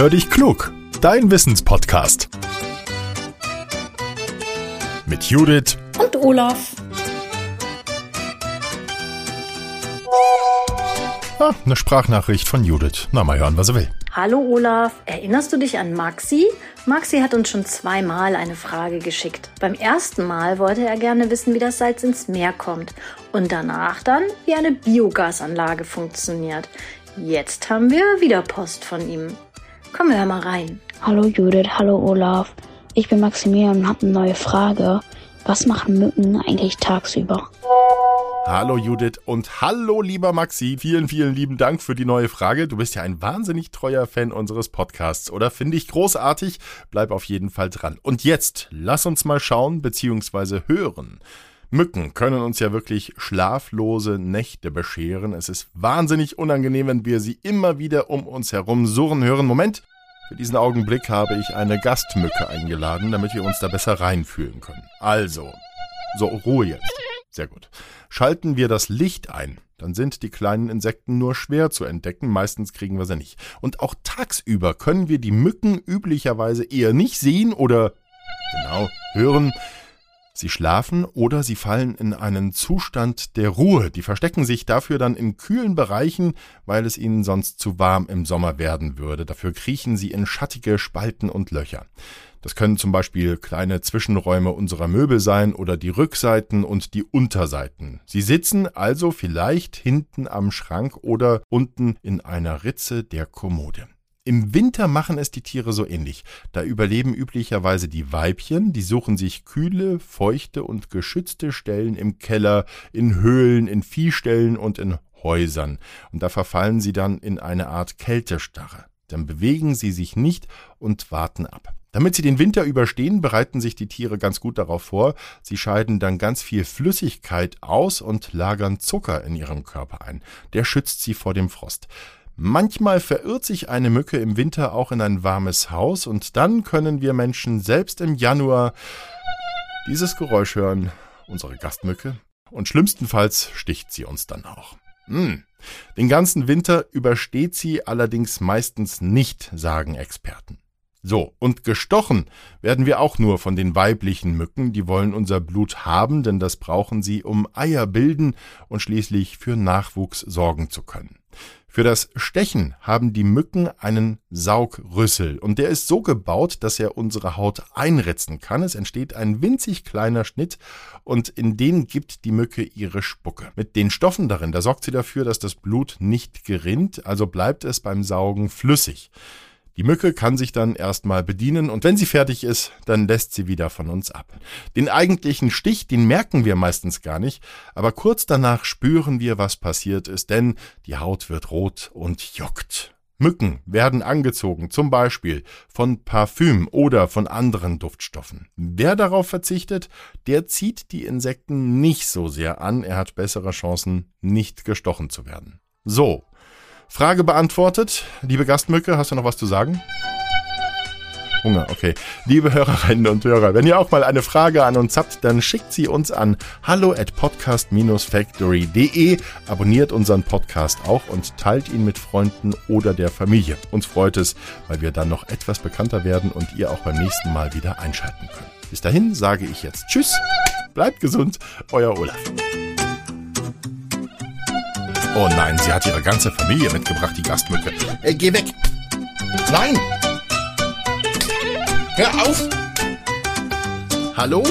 Hör dich klug, dein Wissenspodcast. Mit Judith und Olaf. Ah, eine Sprachnachricht von Judith. Na, mal hören, was er will. Hallo Olaf, erinnerst du dich an Maxi? Maxi hat uns schon zweimal eine Frage geschickt. Beim ersten Mal wollte er gerne wissen, wie das Salz ins Meer kommt und danach dann, wie eine Biogasanlage funktioniert. Jetzt haben wir wieder Post von ihm. Komm, hör mal rein. Hallo Judith, hallo Olaf. Ich bin Maximilian und habe eine neue Frage. Was machen Mücken eigentlich tagsüber? Hallo Judith und hallo lieber Maxi. Vielen, vielen lieben Dank für die neue Frage. Du bist ja ein wahnsinnig treuer Fan unseres Podcasts, oder? Finde ich großartig. Bleib auf jeden Fall dran. Und jetzt lass uns mal schauen bzw. hören. Mücken können uns ja wirklich schlaflose Nächte bescheren. Es ist wahnsinnig unangenehm, wenn wir sie immer wieder um uns herum surren hören. Moment, für diesen Augenblick habe ich eine Gastmücke eingeladen, damit wir uns da besser reinfühlen können. Also, so Ruhe jetzt. Sehr gut. Schalten wir das Licht ein, dann sind die kleinen Insekten nur schwer zu entdecken, meistens kriegen wir sie nicht. Und auch tagsüber können wir die Mücken üblicherweise eher nicht sehen oder genau hören. Sie schlafen oder sie fallen in einen Zustand der Ruhe. Die verstecken sich dafür dann in kühlen Bereichen, weil es ihnen sonst zu warm im Sommer werden würde. Dafür kriechen sie in schattige Spalten und Löcher. Das können zum Beispiel kleine Zwischenräume unserer Möbel sein oder die Rückseiten und die Unterseiten. Sie sitzen also vielleicht hinten am Schrank oder unten in einer Ritze der Kommode. Im Winter machen es die Tiere so ähnlich. Da überleben üblicherweise die Weibchen, die suchen sich kühle, feuchte und geschützte Stellen im Keller, in Höhlen, in Viehställen und in Häusern. Und da verfallen sie dann in eine Art Kältestarre. Dann bewegen sie sich nicht und warten ab. Damit sie den Winter überstehen, bereiten sich die Tiere ganz gut darauf vor. Sie scheiden dann ganz viel Flüssigkeit aus und lagern Zucker in ihrem Körper ein. Der schützt sie vor dem Frost. Manchmal verirrt sich eine Mücke im Winter auch in ein warmes Haus und dann können wir Menschen selbst im Januar dieses Geräusch hören, unsere Gastmücke, und schlimmstenfalls sticht sie uns dann auch. Hm. Den ganzen Winter übersteht sie allerdings meistens nicht, sagen Experten. So, und gestochen werden wir auch nur von den weiblichen Mücken, die wollen unser Blut haben, denn das brauchen sie, um Eier bilden und schließlich für Nachwuchs sorgen zu können. Für das Stechen haben die Mücken einen Saugrüssel und der ist so gebaut, dass er unsere Haut einritzen kann. Es entsteht ein winzig kleiner Schnitt und in den gibt die Mücke ihre Spucke. Mit den Stoffen darin, da sorgt sie dafür, dass das Blut nicht gerinnt, also bleibt es beim Saugen flüssig. Die Mücke kann sich dann erstmal bedienen und wenn sie fertig ist, dann lässt sie wieder von uns ab. Den eigentlichen Stich, den merken wir meistens gar nicht, aber kurz danach spüren wir, was passiert ist, denn die Haut wird rot und juckt. Mücken werden angezogen, zum Beispiel von Parfüm oder von anderen Duftstoffen. Wer darauf verzichtet, der zieht die Insekten nicht so sehr an, er hat bessere Chancen, nicht gestochen zu werden. So, Frage beantwortet. Liebe Gastmücke, hast du noch was zu sagen? Hunger, okay. Liebe Hörerinnen und Hörer, wenn ihr auch mal eine Frage an uns habt, dann schickt sie uns an hallo at podcast-factory.de, abonniert unseren Podcast auch und teilt ihn mit Freunden oder der Familie. Uns freut es, weil wir dann noch etwas bekannter werden und ihr auch beim nächsten Mal wieder einschalten könnt. Bis dahin sage ich jetzt Tschüss, bleibt gesund, euer Olaf. Oh nein, sie hat ihre ganze Familie mitgebracht, die Gastmücke. Äh, geh weg! Nein! Hör auf! Hallo?